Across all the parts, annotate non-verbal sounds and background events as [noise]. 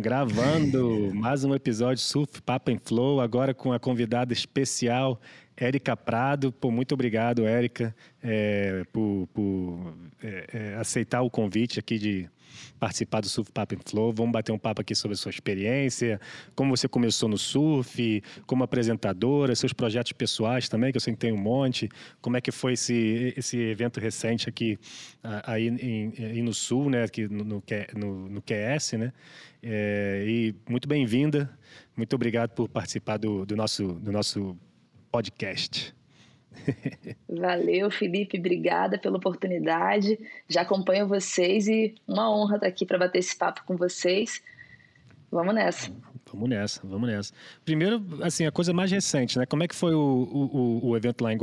Gravando [laughs] mais um episódio Surf Papa and Flow, agora com a convidada especial, Érica Prado. Pô, muito obrigado, Érica, é, por, por é, é, aceitar o convite aqui de participar do Surf and Flow. Vamos bater um papo aqui sobre a sua experiência, como você começou no surf, como apresentadora, seus projetos pessoais também, que eu sei que tem um monte. Como é que foi esse, esse evento recente aqui aí, em, aí no Sul, né, aqui no, no, no, no QS, né? É, e muito bem-vinda. Muito obrigado por participar do, do, nosso, do nosso podcast. Valeu, Felipe, obrigada pela oportunidade. Já acompanho vocês e uma honra estar aqui para bater esse papo com vocês. Vamos nessa. Vamos nessa, vamos nessa. Primeiro, assim, a coisa mais recente, né? Como é que foi o, o, o evento lá em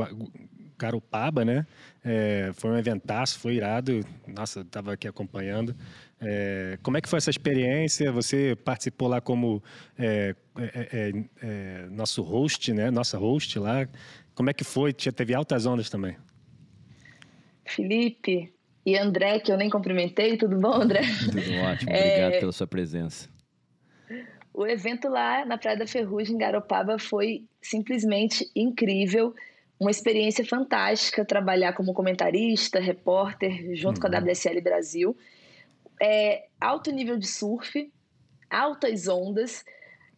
Garopaba, né? É, foi um eventaço, foi irado. Nossa, estava aqui acompanhando. É, como é que foi essa experiência? Você participou lá como é, é, é, é nosso host, né? Nossa host lá. Como é que foi? Teve altas ondas também. Felipe e André, que eu nem cumprimentei, tudo bom, André? [laughs] Tudo ótimo, obrigado é... pela sua presença. O evento lá na Praia da Ferrugem, em Garopaba, foi simplesmente incrível. Uma experiência fantástica trabalhar como comentarista, repórter, junto uhum. com a uhum. WSL Brasil. É, alto nível de surf, altas ondas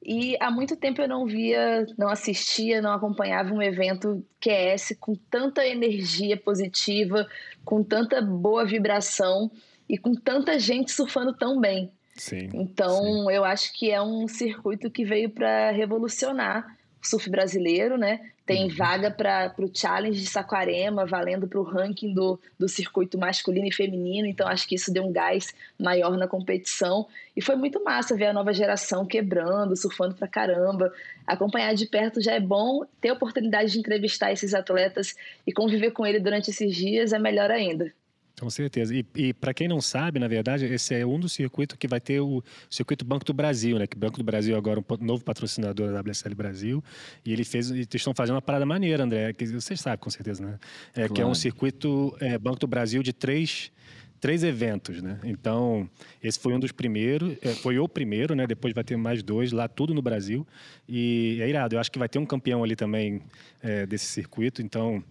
e há muito tempo eu não via, não assistia, não acompanhava um evento QS com tanta energia positiva, com tanta boa vibração e com tanta gente surfando tão bem. Sim, então, sim. eu acho que é um circuito que veio para revolucionar surf brasileiro, né? Tem uhum. vaga para o Challenge de Saquarema, valendo para o ranking do, do circuito masculino e feminino. Então, acho que isso deu um gás maior na competição. E foi muito massa ver a nova geração quebrando, surfando pra caramba. Acompanhar de perto já é bom, ter a oportunidade de entrevistar esses atletas e conviver com ele durante esses dias é melhor ainda. Com certeza. E, e para quem não sabe, na verdade, esse é um dos circuitos que vai ter o circuito Banco do Brasil, né? Que o Banco do Brasil é agora um novo patrocinador da WSL Brasil. E ele fez, eles estão fazendo uma parada maneira, André, que vocês sabem com certeza, né? É, claro. Que é um circuito é, Banco do Brasil de três três eventos, né? Então, esse foi um dos primeiros, é, foi o primeiro, né? Depois vai ter mais dois lá, tudo no Brasil. E é irado. Eu acho que vai ter um campeão ali também é, desse circuito. Então,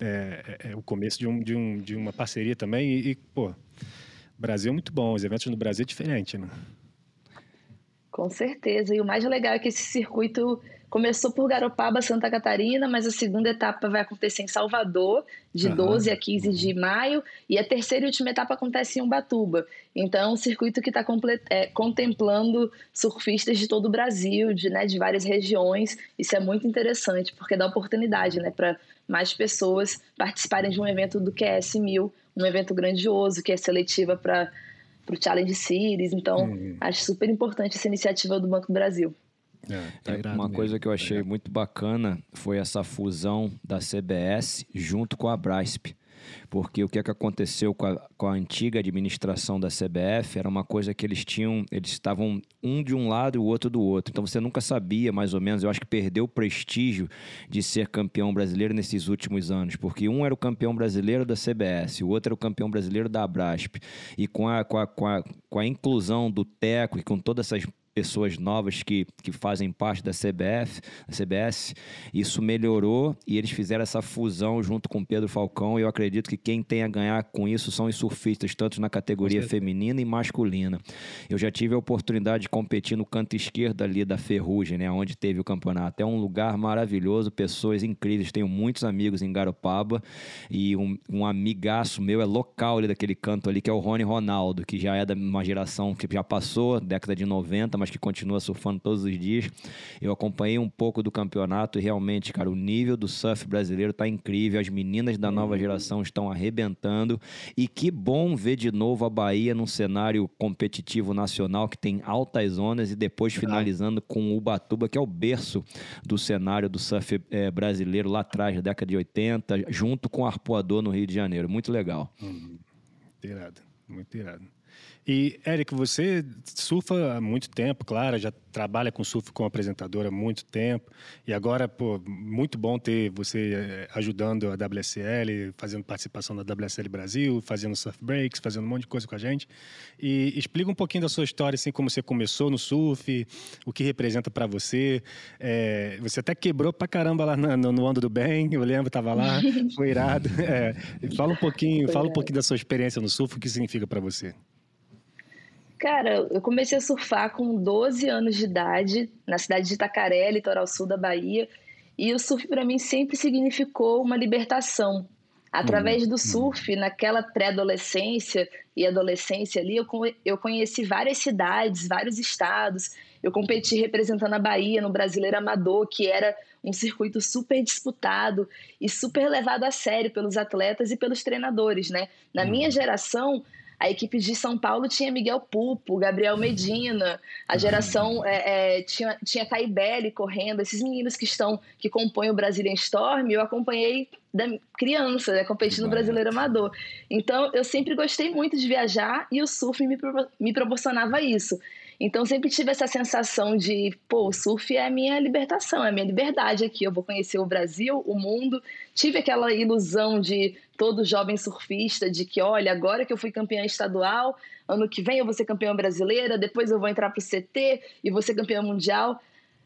é, é, é, o começo de, um, de, um, de uma parceria também. E, e, pô, Brasil é muito bom, os eventos no Brasil é diferente, né? Com certeza. E o mais legal é que esse circuito começou por Garopaba, Santa Catarina, mas a segunda etapa vai acontecer em Salvador, de uhum. 12 a 15 de maio, e a terceira e última etapa acontece em Ubatuba. Então, é um circuito que está é, contemplando surfistas de todo o Brasil, de, né, de várias regiões. Isso é muito interessante, porque dá oportunidade né, para mais pessoas participarem de um evento do QS 1000, um evento grandioso, que é seletiva para o Challenge Series. Então, uhum. acho super importante essa iniciativa do Banco do Brasil. É, tá é, uma coisa que eu achei tá muito bacana foi essa fusão da CBS junto com a Brasp. Porque o que, é que aconteceu com a, com a antiga administração da CBF era uma coisa que eles tinham, eles estavam um de um lado e o outro do outro. Então você nunca sabia, mais ou menos, eu acho que perdeu o prestígio de ser campeão brasileiro nesses últimos anos. Porque um era o campeão brasileiro da CBS, o outro era o campeão brasileiro da Abrasp. E com a, com a, com a, com a inclusão do Teco e com todas essas pessoas novas que, que fazem parte da CBF, da CBS, isso melhorou e eles fizeram essa fusão junto com Pedro Falcão. E eu acredito que quem tem a ganhar com isso são os surfistas, tanto na categoria feminina e masculina. Eu já tive a oportunidade de competir no canto esquerdo ali da Ferrugem, né, onde teve o campeonato. É um lugar maravilhoso, pessoas incríveis. Tenho muitos amigos em Garopaba e um, um amigaço meu é local ali daquele canto ali, que é o Rony Ronaldo, que já é da uma geração que já passou, década de 90, mas que continua surfando todos os dias. Eu acompanhei um pouco do campeonato e realmente, cara, o nível do surf brasileiro tá incrível. As meninas da nova geração estão arrebentando. E que bom ver de novo a Bahia num cenário competitivo nacional que tem altas zonas e depois finalizando com o Ubatuba, que é o berço do cenário do surf é, brasileiro lá atrás, da década de 80, junto com o Arpoador no Rio de Janeiro. Muito legal. Hum, irado, muito irado. E, Eric, você surfa há muito tempo, claro, já trabalha com surf como apresentadora há muito tempo e agora, pô, muito bom ter você eh, ajudando a WSL, fazendo participação da WSL Brasil, fazendo surf breaks, fazendo um monte de coisa com a gente. E explica um pouquinho da sua história, assim, como você começou no surf, o que representa para você. É, você até quebrou pra caramba lá no, no Ando do Bem, eu lembro, tava lá, [laughs] foi irado. É, fala um pouquinho, fala um pouquinho da sua experiência no surf, o que significa para você. Cara, eu comecei a surfar com 12 anos de idade, na cidade de Itacaré, litoral sul da Bahia. E o surf para mim sempre significou uma libertação. Através do uhum. surf, naquela pré-adolescência e adolescência ali, eu, eu conheci várias cidades, vários estados. Eu competi representando a Bahia no Brasileiro Amador, que era um circuito super disputado e super levado a sério pelos atletas e pelos treinadores, né? Na minha uhum. geração, a equipe de São Paulo tinha Miguel Pupo, Gabriel Medina, a geração é, é, tinha, tinha Caibelli correndo, esses meninos que estão, que compõem o Brazilian Storm, eu acompanhei da criança, né, competindo no Brasileiro Amador. Então, eu sempre gostei muito de viajar e o surf me, me proporcionava isso. Então sempre tive essa sensação de, pô, o surf é a minha libertação, é a minha liberdade aqui. Eu vou conhecer o Brasil, o mundo. Tive aquela ilusão de todo jovem surfista de que, olha, agora que eu fui campeã estadual, ano que vem eu vou ser campeã brasileira, depois eu vou entrar pro CT e vou ser campeã mundial.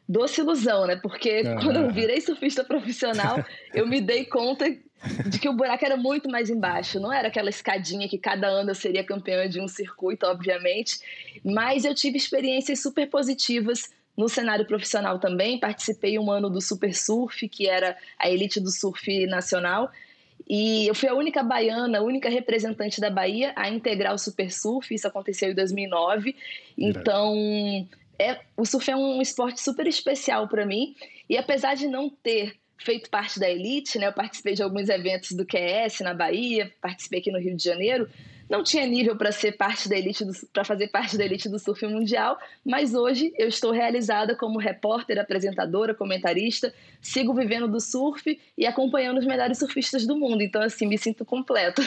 Doce ilusão, né? Porque quando eu virei surfista profissional, eu me dei conta [laughs] de que o buraco era muito mais embaixo. Não era aquela escadinha que cada ano eu seria campeã de um circuito, obviamente, mas eu tive experiências super positivas no cenário profissional também. Participei um ano do Super Surf, que era a elite do surf nacional. E eu fui a única baiana, a única representante da Bahia a integrar o Super Surf. Isso aconteceu em 2009. Então, é, o surf é um esporte super especial para mim. E apesar de não ter feito parte da elite, né? Eu participei de alguns eventos do QS na Bahia, participei aqui no Rio de Janeiro. Não tinha nível para ser parte da elite para fazer parte da elite do surf mundial, mas hoje eu estou realizada como repórter, apresentadora, comentarista, sigo vivendo do surf e acompanhando os melhores surfistas do mundo. Então assim, me sinto completa.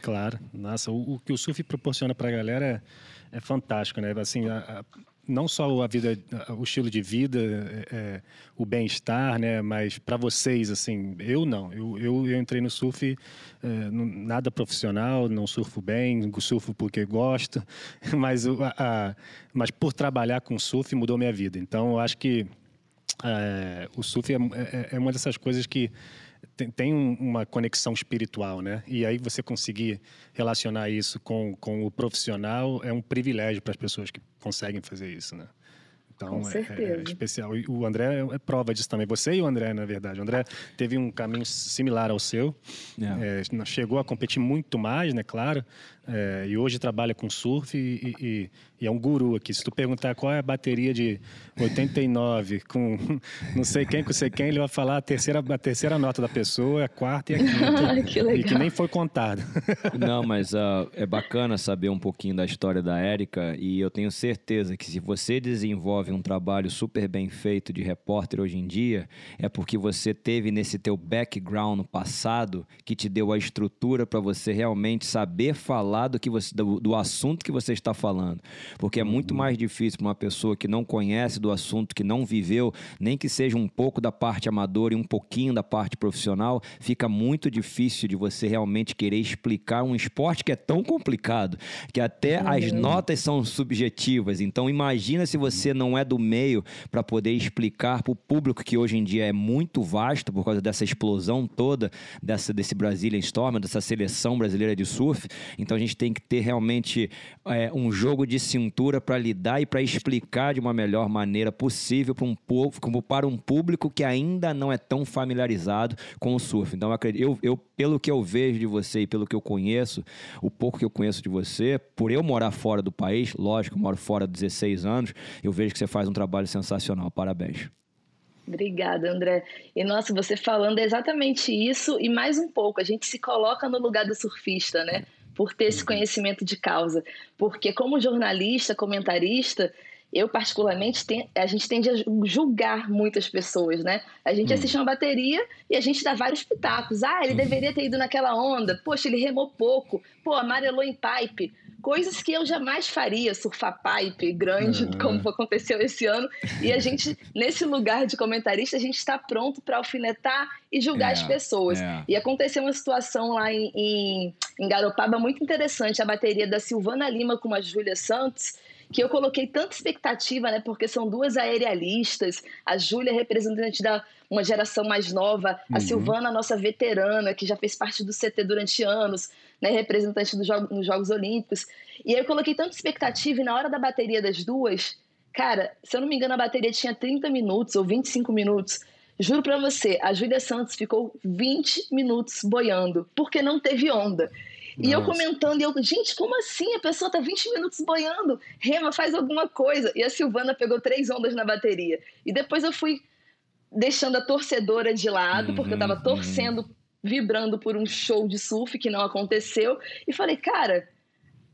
Claro, nossa, o, o que o surf proporciona para a galera é, é fantástico, né? Assim, a, a não só a vida, o estilo de vida, é, é o bem-estar, né? Mas para vocês, assim, eu não. Eu, eu, eu entrei no surf é, nada profissional, não surfo bem, surfo porque gosto, [laughs] mas, a, a, mas por trabalhar com surf mudou minha vida. Então, eu acho que é, o surf é, é, é uma dessas coisas que tem, tem uma conexão espiritual, né? E aí você conseguir relacionar isso com, com o profissional é um privilégio para as pessoas que conseguem fazer isso, né? Então, Com certeza. É, é especial. E o André é, é prova disso também. Você e o André, na verdade. O André teve um caminho similar ao seu. É. É, chegou a competir muito mais, né? Claro. É, e hoje trabalha com surf e, e, e, é um guru aqui. Se tu perguntar qual é a bateria de 89 com [laughs] não sei quem, com sei quem, ele vai falar a terceira, a terceira nota da pessoa, a quarta e a quinta. [laughs] que legal. E que nem foi contado. [laughs] Não, mas uh, é bacana saber um pouquinho da história da Érica e eu tenho certeza que se você desenvolve um trabalho super bem feito de repórter hoje em dia, é porque você teve nesse teu background no passado que te deu a estrutura para você realmente saber falar do, que você, do, do, assunto que você está falando. Porque é muito mais difícil para uma pessoa que não conhece do assunto, que não viveu, nem que seja um pouco da parte amadora e um pouquinho da parte profissional, fica muito difícil de você realmente querer explicar um esporte que é tão complicado, que até as notas são subjetivas. Então imagina se você não é é do meio para poder explicar para o público que hoje em dia é muito vasto por causa dessa explosão toda dessa, desse Brazilian Storm, dessa seleção brasileira de surf. Então a gente tem que ter realmente é, um jogo de para lidar e para explicar de uma melhor maneira possível para um povo, para um público que ainda não é tão familiarizado com o surf. Então eu, eu, pelo que eu vejo de você e pelo que eu conheço, o pouco que eu conheço de você, por eu morar fora do país, lógico, eu moro fora há 16 anos, eu vejo que você faz um trabalho sensacional. Parabéns. Obrigada, André. E nossa, você falando é exatamente isso e mais um pouco. A gente se coloca no lugar do surfista, né? Por ter esse uhum. conhecimento de causa. Porque, como jornalista, comentarista, eu particularmente, tem, a gente tende a julgar muitas pessoas, né? A gente hum. assiste uma bateria e a gente dá vários pitacos. Ah, ele hum. deveria ter ido naquela onda. Poxa, ele remou pouco. Pô, amarelou em pipe. Coisas que eu jamais faria, surfar pipe grande, uhum. como aconteceu esse ano. E a gente, [laughs] nesse lugar de comentarista, a gente está pronto para alfinetar e julgar é, as pessoas. É. E aconteceu uma situação lá em, em, em Garopaba muito interessante. A bateria da Silvana Lima com a Júlia Santos que eu coloquei tanta expectativa, né? Porque são duas aerialistas, a Júlia é representante da uma geração mais nova, a uhum. Silvana, nossa veterana, que já fez parte do CT durante anos, né? Representante do jogo, nos Jogos Olímpicos. E aí eu coloquei tanta expectativa e na hora da bateria das duas, cara, se eu não me engano, a bateria tinha 30 minutos ou 25 minutos. Juro para você, a Júlia Santos ficou 20 minutos boiando, porque não teve onda. E Nossa. eu comentando, e eu, gente, como assim? A pessoa tá 20 minutos boiando. Rema, faz alguma coisa. E a Silvana pegou três ondas na bateria. E depois eu fui deixando a torcedora de lado, uhum, porque eu tava uhum. torcendo, uhum. vibrando por um show de surf que não aconteceu. E falei, cara,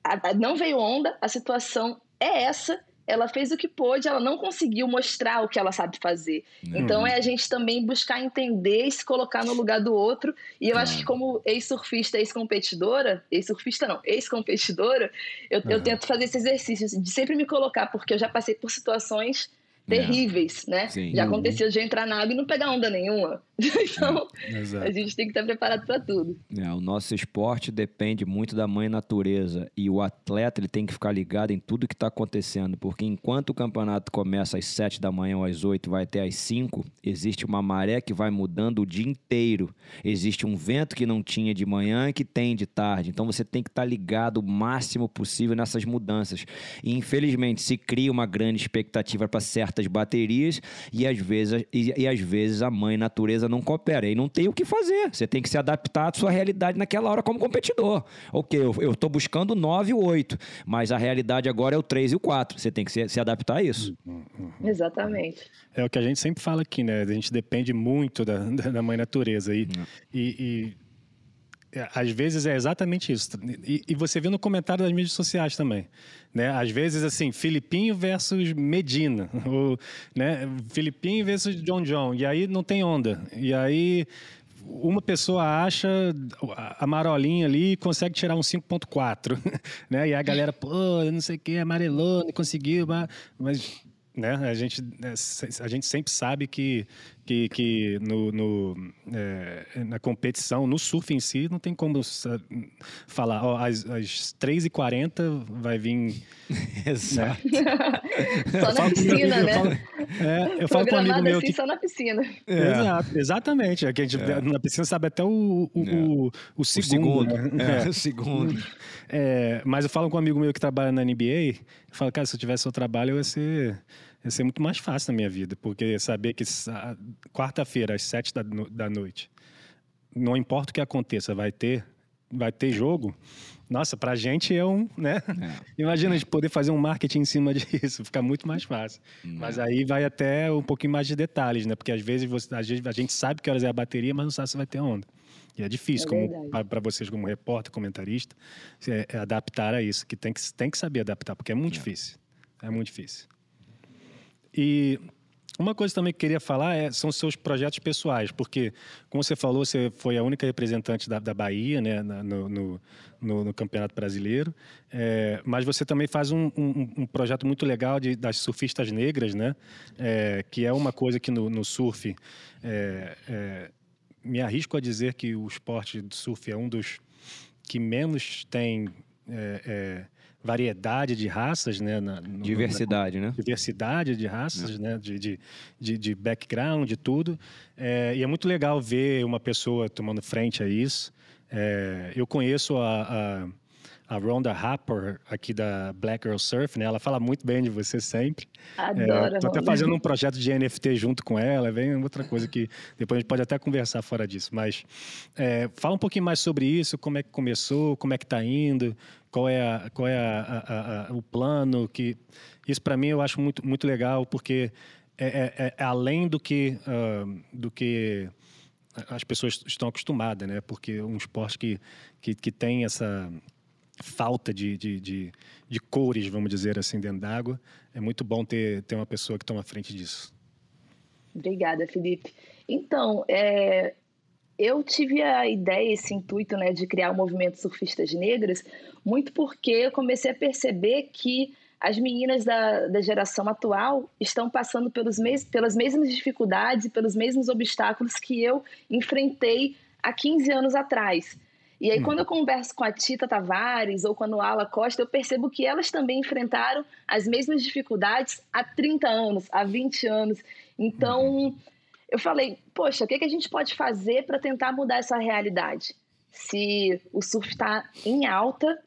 a, a, não veio onda, a situação é essa ela fez o que pôde, ela não conseguiu mostrar o que ela sabe fazer. Uhum. Então é a gente também buscar entender e se colocar no lugar do outro. E eu uhum. acho que como ex-surfista, ex-competidora, ex-surfista não, ex-competidora, eu, uhum. eu tento fazer esse exercício de sempre me colocar, porque eu já passei por situações terríveis, é. né? Sim. Já aconteceu de entrar na água e não pegar onda nenhuma. [laughs] então, é, a gente tem que estar preparado para tudo. É, o nosso esporte depende muito da mãe natureza e o atleta ele tem que ficar ligado em tudo que está acontecendo, porque enquanto o campeonato começa às 7 da manhã ou às 8, vai até às 5, existe uma maré que vai mudando o dia inteiro. Existe um vento que não tinha de manhã e que tem de tarde. Então você tem que estar ligado o máximo possível nessas mudanças. E infelizmente se cria uma grande expectativa para certa certas baterias e às vezes, e, e, às vezes a mãe natureza não coopera. E não tem o que fazer. Você tem que se adaptar à sua realidade naquela hora como competidor. Ok, eu estou buscando o 9 e o 8, mas a realidade agora é o 3 e o 4. Você tem que se, se adaptar a isso. Exatamente. É o que a gente sempre fala aqui, né? A gente depende muito da, da mãe natureza. E, hum. e, e às vezes é exatamente isso. E, e, você vê no comentário das mídias sociais também. Né? Às vezes, assim, Filipinho versus Medina. [laughs] Ou, né? Filipinho versus John John. E aí não tem onda. E aí uma pessoa acha a marolinha ali e consegue tirar um 5.4. [laughs] Né? E a galera, pô, não sei o que, amarelou, não conseguiu. Mas né? A gente, né, a gente sempre sabe que, que, que no, no é, na competição, no surf em si, não tem como falar, ó, às, às 3h40 vai vir. [laughs] Exato. Né? só na piscina, né? Eu falo, é, eu falo com um amigo meu. Assim, que, só na piscina. É. Exato, exatamente. É que a gente, é. Na piscina sabe até o, o, o, o segundo. O segundo. Né? É, o segundo. É, mas eu falo com um amigo meu que trabalha na NBA, eu falo, cara, se eu tivesse o trabalho, eu ia ser ia ser muito mais fácil na minha vida, porque saber que quarta-feira, às sete da, da noite, não importa o que aconteça, vai ter, vai ter jogo. Nossa, pra gente é um, né? É. Imagina a gente poder fazer um marketing em cima [laughs] disso, fica muito mais fácil. É. Mas aí vai até um pouquinho mais de detalhes, né? Porque às vezes, você, às vezes a gente sabe que horas é a bateria, mas não sabe se vai ter onda. E é difícil é para vocês como repórter, comentarista, é, é adaptar a isso, que tem que tem que saber adaptar, porque é muito é. difícil. É muito difícil. E uma coisa também que queria falar é, são seus projetos pessoais, porque, como você falou, você foi a única representante da, da Bahia né, no, no, no, no Campeonato Brasileiro, é, mas você também faz um, um, um, projeto muito legal de, das surfistas negras, né, é, que é uma coisa que no, no surf, é, é, me arrisco a dizer que o esporte de surf é um dos que menos tem é, é, variedade de raças, né? Na, no, diversidade, na, né? Diversidade de raças, é. né? De, de, de, de, background, de tudo. É, e é muito legal ver uma pessoa tomando frente a isso. É, eu conheço a, a a Rhonda Harper, aqui da Black Girl Surf, né? Ela fala muito bem de você sempre. Adoro. Estou até fazendo um projeto de NFT junto com ela, vem outra coisa que depois a gente pode até conversar fora disso. Mas é, fala um pouquinho mais sobre isso, como é que começou, como é que está indo, qual é, a, qual é a, a, o plano, que isso para mim eu acho muito, muito legal, porque é, é, é além do que, uh, do que as pessoas estão acostumadas, né? Porque é um esporte que, que, que tem essa falta de, de, de, de cores, vamos dizer assim, dentro d'água. É muito bom ter, ter uma pessoa que toma frente disso. Obrigada, Felipe. Então, é, eu tive a ideia, esse intuito né, de criar o movimento Surfistas Negras, muito porque eu comecei a perceber que as meninas da, da geração atual estão passando pelos mes, pelas mesmas dificuldades e pelos mesmos obstáculos que eu enfrentei há 15 anos atrás. E aí, hum. quando eu converso com a Tita Tavares ou com a Noala Costa, eu percebo que elas também enfrentaram as mesmas dificuldades há 30 anos, há 20 anos. Então, uhum. eu falei, poxa, o que, que a gente pode fazer para tentar mudar essa realidade? Se o surf está em alta,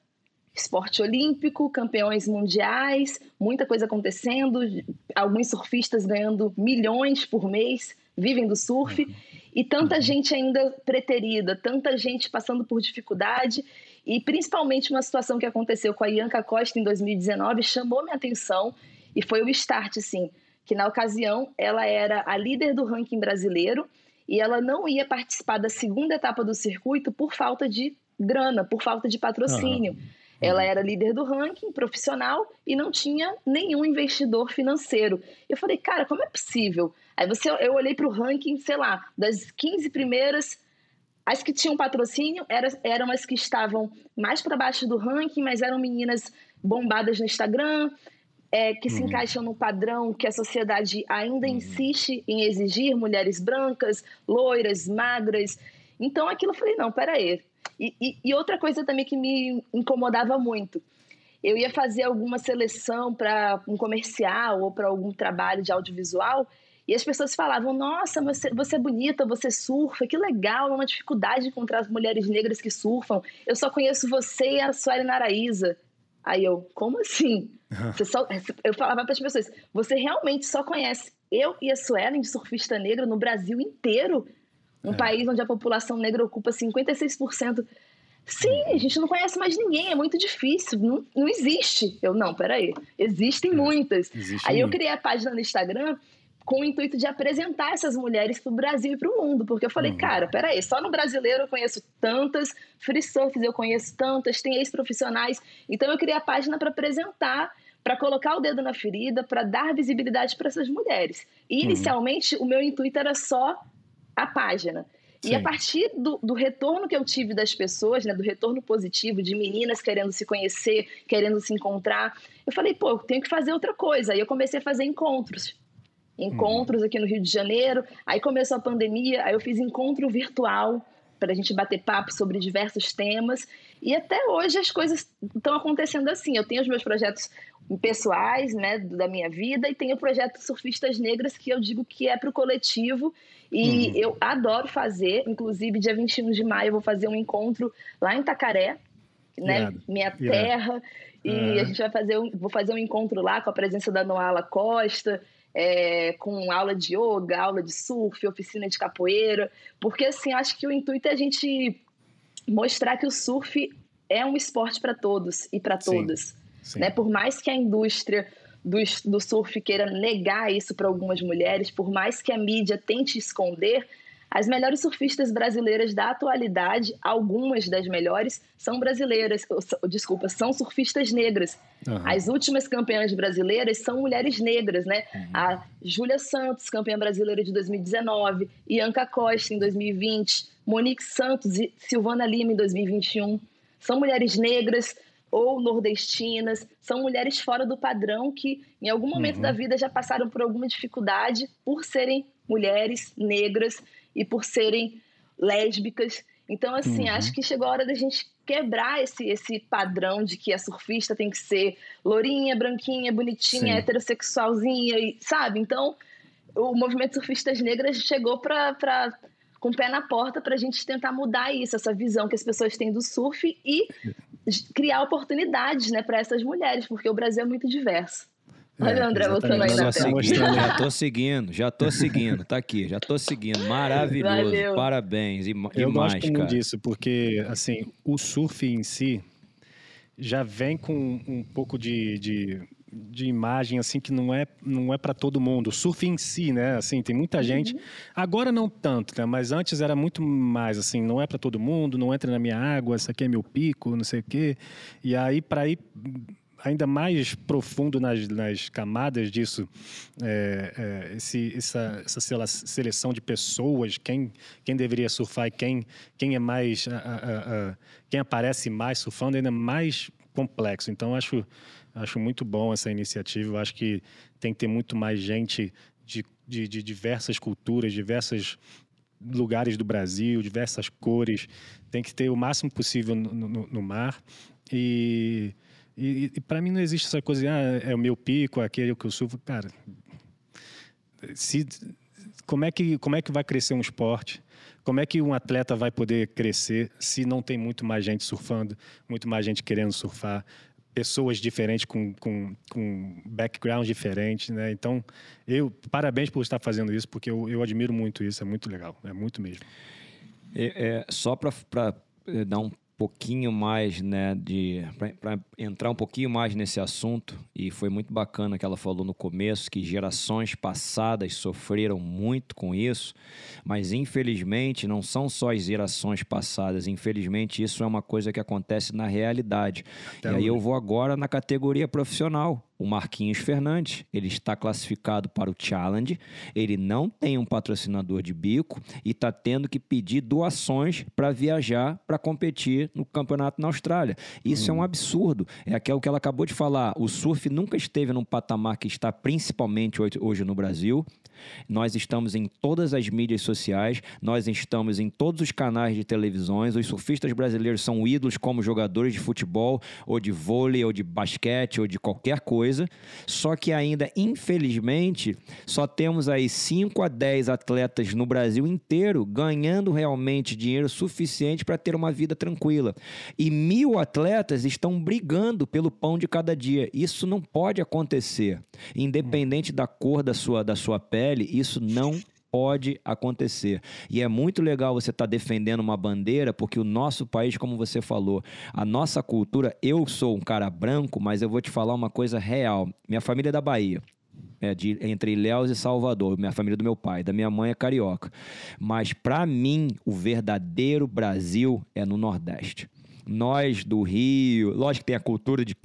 esporte olímpico, campeões mundiais, muita coisa acontecendo, alguns surfistas ganhando milhões por mês, vivem do surf, uhum. E tanta uhum. gente ainda preterida, tanta gente passando por dificuldade, e principalmente uma situação que aconteceu com a Ianca Costa em 2019 chamou minha atenção, e foi o start, assim, que na ocasião ela era a líder do ranking brasileiro, e ela não ia participar da segunda etapa do circuito por falta de grana, por falta de patrocínio. Uhum. Ela uhum. era líder do ranking profissional e não tinha nenhum investidor financeiro. Eu falei, cara, como é possível? Aí você, eu olhei para o ranking, sei lá, das 15 primeiras, as que tinham patrocínio eram, eram as que estavam mais para baixo do ranking, mas eram meninas bombadas no Instagram, é, que uhum. se encaixam no padrão que a sociedade ainda uhum. insiste em exigir, mulheres brancas, loiras, magras. Então aquilo eu falei, não, peraí, e, e, e outra coisa também que me incomodava muito. Eu ia fazer alguma seleção para um comercial ou para algum trabalho de audiovisual e as pessoas falavam: Nossa, você, você é bonita, você surfa, que legal, é uma dificuldade encontrar as mulheres negras que surfam. Eu só conheço você e a Sueli Naraíza. Aí eu, como assim? [laughs] Você só, eu falava para as pessoas: Você realmente só conhece eu e a Suelen de surfista negra no Brasil inteiro? Um é. país onde a população negra ocupa 56%. Sim, a gente não conhece mais ninguém, é muito difícil, não, não existe. Eu, não, peraí, existem é, muitas. Existe Aí muito. eu criei a página no Instagram com o intuito de apresentar essas mulheres para o Brasil e para o mundo, porque eu falei, uhum. cara, peraí, só no brasileiro eu conheço tantas, free surfs eu conheço tantas, tem ex-profissionais, então eu criei a página para apresentar, para colocar o dedo na ferida, para dar visibilidade para essas mulheres. E uhum. inicialmente o meu intuito era só a página. Sim. E a partir do, do, retorno que eu tive das pessoas, né, do retorno positivo, de meninas querendo se conhecer, querendo se encontrar, eu falei, pô, eu tenho que fazer outra coisa. Aí eu comecei a fazer encontros. Encontros uhum. aqui no Rio de Janeiro. Aí começou a pandemia, aí eu fiz encontro virtual para a gente bater papo sobre diversos temas. E até hoje as coisas estão acontecendo assim. Eu tenho os meus projetos pessoais, né, da minha vida, e tenho o projeto Surfistas Negras, que eu digo que é para o coletivo. E uhum. eu adoro fazer, inclusive dia 21 de maio eu vou fazer um encontro lá em Tacaré, né, minha terra. E uhum. a gente vai fazer um, vou fazer um encontro lá com a presença da Noala Costa, é, com aula de yoga, aula de surf, oficina de capoeira, porque assim, acho que o intuito é a gente mostrar que o surf é um esporte para todos e para todas. Sim. Né? Por mais que a indústria do, do surf queira negar isso para algumas mulheres, por mais que a mídia tente esconder, as melhores surfistas brasileiras da atualidade, algumas das melhores, são brasileiras, desculpa, são surfistas negras. Uhum. As últimas campeãs brasileiras são mulheres negras, né? Uhum. A Júlia Santos, campeã brasileira de 2019, Ianca Costa em 2020, Monique Santos e Silvana Lima em 2021. São mulheres negras ou nordestinas, são mulheres fora do padrão que em algum momento uhum. da vida já passaram por alguma dificuldade por serem mulheres negras e por serem lésbicas. Então, assim, uhum. acho que chegou a hora da gente quebrar esse, esse padrão de que a surfista tem que ser lourinha, branquinha, bonitinha, Sim. heterossexualzinha, e, sabe? Então, o movimento Surfistas Negras chegou para com o pé na porta para a gente tentar mudar isso, essa visão que as pessoas têm do surf e criar oportunidades né, para essas mulheres, porque o Brasil é muito diverso. Olha é, o André voltando aí na tela. Já tô [laughs] seguindo, já tô seguindo, tá aqui, já tô seguindo. Maravilhoso, Valeu. parabéns. E, Eu e gosto muito disso, porque assim, o surf em si já vem com um pouco de, de de imagem assim que não é não é para todo mundo. O surf em si, né? Assim, tem muita uhum. gente. Agora não tanto, né? Mas antes era muito mais assim, não é para todo mundo, não entra na minha água, isso aqui é meu pico, não sei o quê. E aí para ir ainda mais profundo nas, nas camadas disso, é, é, esse, essa, essa, seleção de pessoas, quem, quem deveria surfar e quem, quem é mais, a, a, a, quem aparece mais surfando, ainda mais complexo. Então, acho, acho muito bom essa iniciativa. Eu acho que tem que ter muito mais gente de, de, de diversas culturas, diversos lugares do Brasil, diversas cores. Tem que ter o máximo possível no, no, no mar. E, e, e para mim não existe essa coisa, ah, é o meu pico, aquele que eu surfo. Cara, se, como, é que, como é que vai crescer um esporte? Como é que um atleta vai poder crescer se não tem muito mais gente surfando, muito mais gente querendo surfar, pessoas diferentes com, com, com background diferente, né? Então, eu parabéns por estar fazendo isso, porque eu, eu admiro muito isso, é muito legal, é muito mesmo. É, é só para eh, dar um pouquinho mais, né, de para entrar um pouquinho mais nesse assunto e foi muito bacana que ela falou no começo que gerações passadas sofreram muito com isso, mas infelizmente não são só as gerações passadas, infelizmente isso é uma coisa que acontece na realidade. Até e aí eu vou agora na categoria profissional o Marquinhos Fernandes. Ele está classificado para o Challenge, ele não tem um patrocinador de bico e está tendo que pedir doações para viajar para competir no campeonato na Austrália. Isso hum. é um hum. absurdo. É aquilo que ela acabou de falar. O surf nunca esteve num patamar que está principalmente hoje no Brasil. Nós estamos em todas as mídias sociais, nós estamos em todos os canais de televisões. Os surfistas brasileiros são ídolos como jogadores de futebol, ou de vôlei, ou de basquete, ou de qualquer coisa. Só que ainda, infelizmente, só temos aí 5 a 10 atletas no Brasil inteiro ganhando realmente dinheiro suficiente para ter uma vida tranquila. E mil atletas estão brigando pelo pão de cada dia. Isso não pode acontecer, independente da cor da sua, da sua pele, isso não pode acontecer. E é muito legal você estar tá defendendo uma bandeira, porque o nosso país, como você falou, a nossa cultura, eu sou um cara branco, mas eu vou te falar uma coisa real. Minha família é da Bahia. É, de, entre Ilhéus e Salvador, minha família do meu pai, da minha mãe é carioca. Mas para mim, o verdadeiro Brasil é no Nordeste. Nós do Rio, lógico que tem a cultura de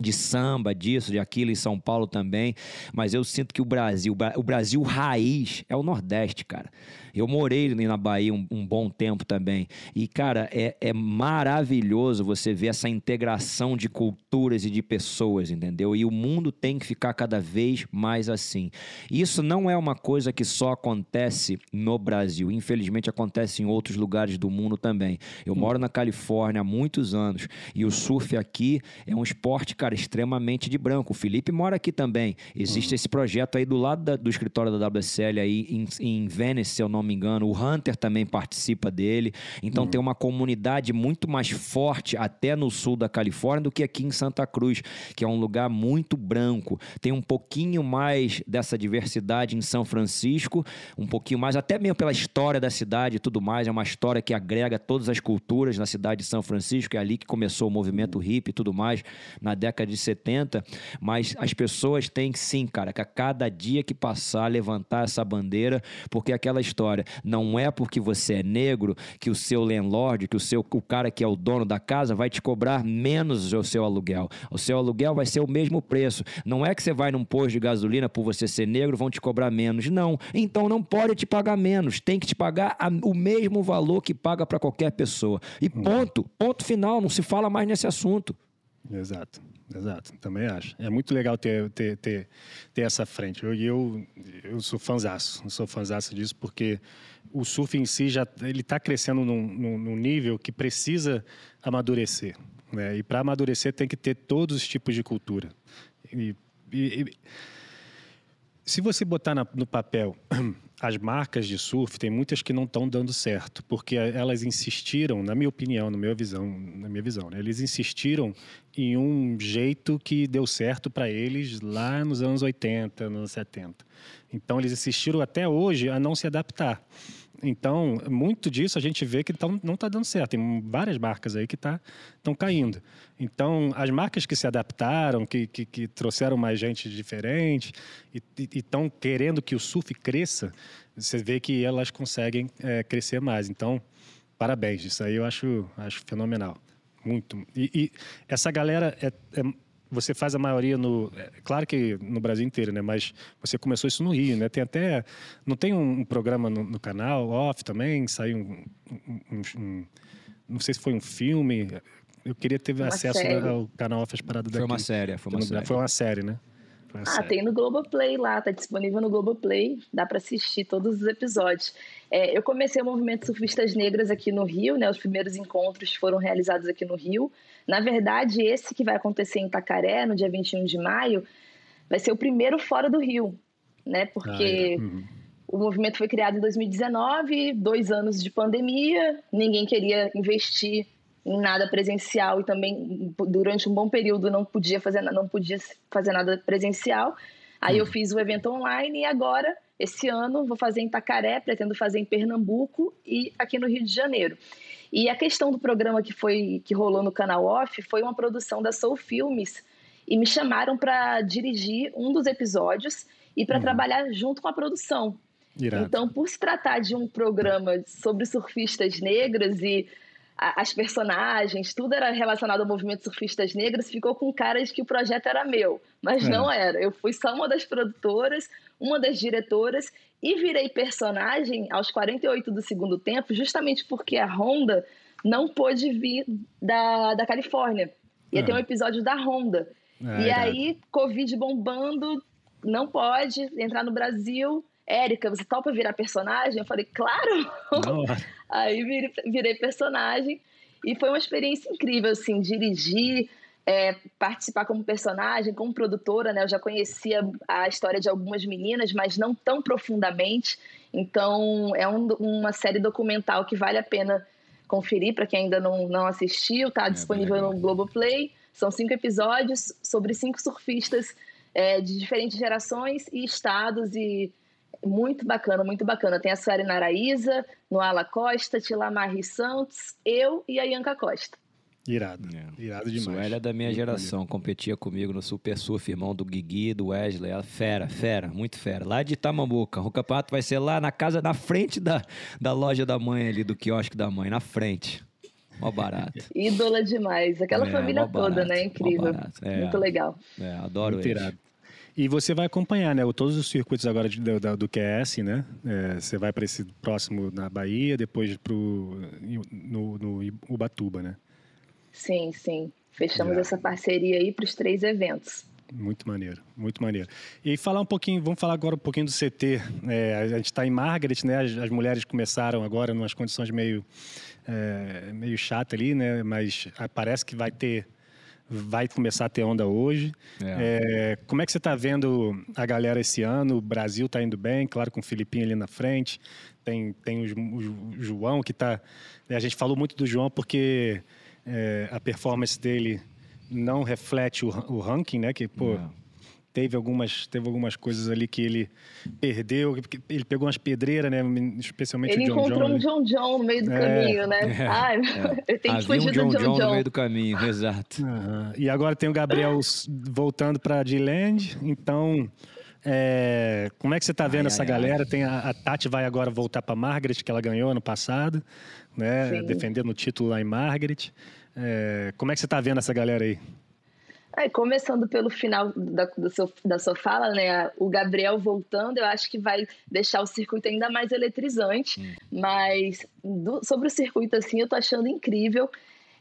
de samba, disso, de aquilo em São Paulo também, mas eu sinto que o Brasil, o Brasil raiz é o Nordeste, cara. Eu morei na Bahia um, um bom tempo também. E, cara, é, é, maravilhoso você ver essa integração de culturas e de pessoas, entendeu? E o mundo tem que ficar cada vez mais assim. Isso não é uma coisa que só acontece no Brasil. Infelizmente, acontece em outros lugares do mundo também. Eu moro na Califórnia há muitos anos e o surf aqui é um esporte, cara, extremamente de branco. O Felipe mora aqui também. Existe uhum. esse projeto aí do lado da, do escritório da WSL aí em, em Venice, se eu não me engano. O Hunter também participa dele. Então uhum. tem uma comunidade muito mais forte até no sul da Califórnia do que aqui em Santa Cruz, que é um lugar muito branco. Tem um pouquinho mais dessa diversidade em São Francisco, um pouquinho mais, até mesmo pela história da cidade e tudo mais. É uma história que agrega todas as culturas na cidade de São Francisco. É ali que começou o movimento hippie e tudo mais, na década de 70. Mas as pessoas têm sim, cara, que a cada dia que passar, levantar essa bandeira, porque aquela história história. Não é porque você é negro que o seu landlord, que o seu o cara que é o dono da casa vai te cobrar menos o seu aluguel. O seu aluguel vai ser o mesmo preço. Não é que você vai num posto de gasolina por você ser negro vão te cobrar menos. Não. Então não pode te pagar menos. Tem que te pagar a, o mesmo valor que paga para qualquer pessoa. E ponto. Ponto final. Não se fala mais nesse assunto. Exato. Exato, também acho. É muito legal ter, ter, ter, ter essa frente. Eu, eu, eu sou fanzaço, eu sou fanzaço disso porque o surf em si já ele está crescendo num, num, num, nível que precisa amadurecer. Né? E para amadurecer tem que ter todos os tipos de cultura. E, e, e se você botar na, no papel [clears throat] as marcas de surf, tem muitas que não estão dando certo, porque elas insistiram, na minha opinião, na minha visão, na minha visão, né? eles insistiram em um jeito que deu certo para eles lá nos anos 80, nos anos 70. Então eles insistiram até hoje a não se adaptar. Então, muito disso a gente vê que não está dando certo. Tem várias marcas aí que estão tá, caindo. Então, as marcas que se adaptaram, que, que, que trouxeram mais gente diferente e estão querendo que o surf cresça, você vê que elas conseguem é, crescer mais. Então, parabéns. Isso aí eu acho, acho fenomenal. Muito. E, e essa galera é, é você faz a maioria no. É, claro que no Brasil inteiro, né? Mas você começou isso no Rio, né? Tem até. Não tem um, programa no, no canal, off também, saiu um, um, um, Não sei se foi um filme. Eu queria ter uma acesso série. ao canal off as paradas daqui. Foi uma série, foi uma série. Foi uma série, né? Uma ah, série. tem no Globoplay lá, tá disponível no Globoplay, dá para assistir todos os episódios. É, eu comecei o movimento Surfistas Negras aqui no Rio, né? Os primeiros encontros foram realizados aqui no Rio. Na verdade, esse que vai acontecer em Itacaré, no dia 21 de maio, vai ser o primeiro fora do Rio, né? Porque ah, é. uhum. o movimento foi criado em 2019, dois anos de pandemia, ninguém queria investir em nada presencial e também durante um bom período não podia fazer não podia fazer nada presencial. Aí uhum. eu fiz o evento online e agora esse ano vou fazer em Itacaré, pretendo fazer em Pernambuco e aqui no Rio de Janeiro. E a questão do programa que foi que rolou no canal Off foi uma produção da Soul Filmes e me chamaram para dirigir um dos episódios e para uhum. trabalhar junto com a produção. Irado. Então, por se tratar de um programa sobre surfistas negras e as personagens, tudo era relacionado ao movimento surfistas negras, ficou com cara de que o projeto era meu, mas é. não era. Eu fui só uma das produtoras, uma das diretoras e virei personagem aos 48 do segundo tempo, justamente porque a Honda não pôde vir da, da Califórnia. Ia é. ter um episódio da Honda. É, e aí, Covid bombando, não pode entrar no Brasil. Érica, você topa virar personagem? Eu falei, claro! [laughs] aí virei, virei personagem. E foi uma experiência incrível, assim, dirigir, é, participar como personagem, como produtora, né? Eu já conhecia a história de algumas meninas, mas não tão profundamente. Então, é um, uma série documental que vale a pena conferir para quem ainda não, não assistiu. Está é, disponível no Globoplay. São cinco episódios sobre cinco surfistas é, de diferentes gerações e estados e muito bacana, muito bacana. Tem a Sueli Naraíza, Noala Costa, Tilamar Santos, eu e a Ianca Costa. Irado. É. Irado demais. Sueli é da minha muito geração, bonito. competia comigo no Super Surf, irmão do Guigui, do Wesley. Ela, fera, fera, muito fera. Lá de Itamambuca. O campeonato vai ser lá na casa, na frente da, da loja da mãe ali, do quiosque da mãe, na frente. Mó barato. Ídola demais. Aquela é, família toda, né? Incrível. É, muito legal. É, adoro muito irado. E você vai acompanhar, né? Todos os circuitos agora de, do, do QS, né? É, você vai para esse próximo na Bahia, depois pro, no, no Ubatuba, né? Sim, sim. Fechamos é. essa parceria aí para os três eventos. Muito maneiro, muito maneiro. E falar um pouquinho, vamos falar agora um pouquinho do CT. É, a gente está em Margaret, né? As, as, mulheres começaram agora em umas condições meio, é, meio chata ali, né? Mas parece que vai ter, vai começar a ter onda hoje. É. é como é que você está vendo a galera esse ano? O Brasil está indo bem, claro, com o Filipinho ali na frente. Tem, tem o, João que está. A gente falou muito do João porque é, a performance dele não reflete o, o ranking, né? Que, pô, não. Teve algumas, teve algumas coisas ali que ele perdeu, ele pegou umas pedreiras, né? Especialmente ele o John encontrou um John John no meio do é, caminho, né? É, Ai, é. [laughs] eu tenho que fugir um John, do John John. no meio do caminho, exato. Uhum. E agora tem o Gabriel voltando para D-Land, então... É, como é que você está vendo ai, essa ai, galera? Ai. Tem a, a, Tati vai agora voltar para Margaret, que ela ganhou ano passado, né? Defendendo o título lá em Margaret. É, como é que você está vendo essa galera aí? É, começando pelo final da, seu, da sua fala, né? O Gabriel voltando, eu acho que vai deixar o circuito ainda mais eletrizante. Hum. Mas do, sobre o circuito, assim, eu tô achando incrível